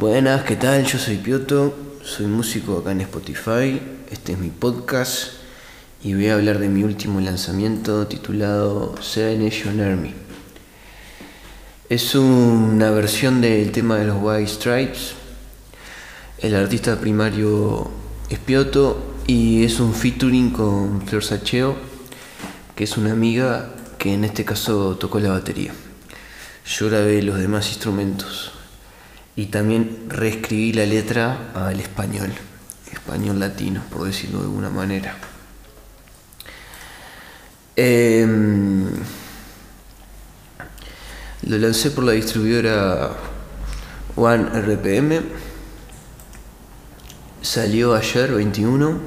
Buenas, ¿qué tal? Yo soy Pioto, soy músico acá en Spotify, este es mi podcast y voy a hablar de mi último lanzamiento titulado Seven Nation Army. Es una versión del tema de los White Stripes. El artista primario es Pioto y es un featuring con Flor Sacheo, que es una amiga que en este caso tocó la batería. Yo grabé los demás instrumentos y también reescribí la letra al español, español latino, por decirlo de alguna manera. Em, lo lancé por la distribuidora One RPM. Salió ayer 21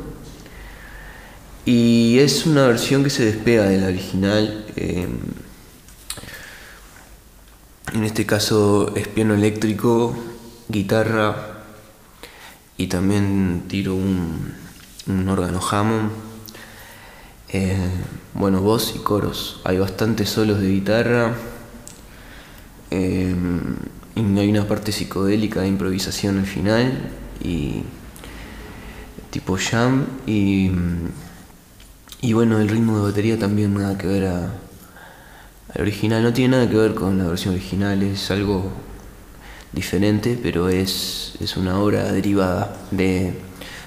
y es una versión que se despega de la original. Em, en este caso es piano eléctrico, guitarra y también tiro un, órgano Hammond. Eh, bueno, voz y coros. Hay bastantes solos de guitarra. Eh, y hay una parte psicodélica de improvisación al final. Y tipo jam. Y, y bueno, el ritmo de batería también nada que ver a, al original. No tiene nada que ver con la versión original. Es algo diferente, pero es, es una obra derivada de,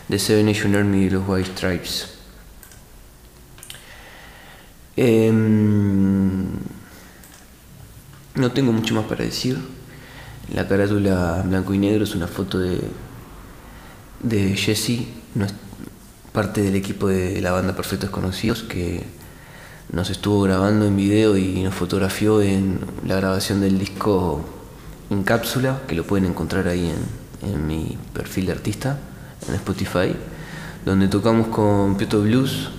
de Seven Nation Army y los White Stripes. Em, no tengo mucho más para decir. La carátula blanco y negro es una foto de, de Jesse, parte del equipo de la banda Perfectos Conocidos, que nos estuvo grabando en video y nos fotografió en la grabación del disco en cápsula, que lo pueden encontrar ahí en, en mi perfil de artista, en Spotify, donde tocamos con Pieto Blues,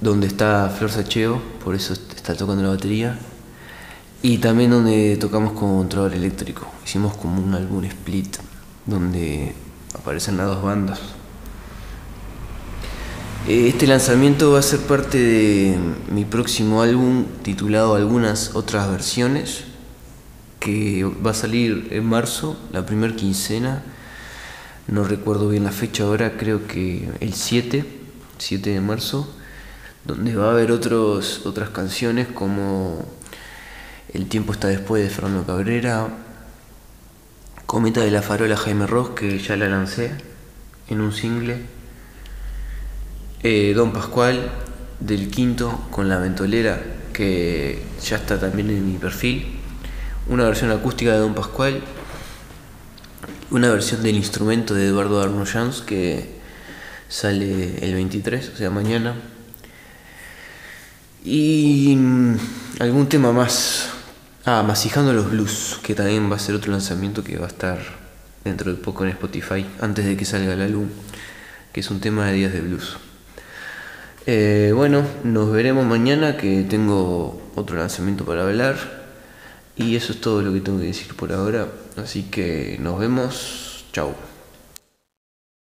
donde está Flor Sacheo, por eso está tocando la batería, y también donde tocamos con controlador eléctrico. Hicimos como un álbum split donde aparecen las dos bandas. Este lanzamiento va a ser parte de mi próximo álbum titulado Algunas otras versiones, que va a salir en marzo, la primera quincena. No recuerdo bien la fecha ahora, creo que el 7, 7 de marzo donde va a haber otras canciones como El tiempo está después de Fernando Cabrera, Cometa de la Farola Jaime Ross, que ya la lancé en un single, eh, Don Pascual del Quinto con la Ventolera, que ya está también en mi perfil, una versión acústica de Don Pascual, una versión del instrumento de Eduardo Arnoyanz que sale el 23, o sea, mañana. Y mm, algún tema más. Ah, Masijando los Blues, que también va a ser otro lanzamiento que va a estar dentro de poco en Spotify, antes de que salga el álbum, que es un tema de Días de Blues. Eh, bueno, nos veremos mañana que tengo otro lanzamiento para hablar. Y eso es todo lo que tengo que decir por ahora. Así que nos vemos. Chao.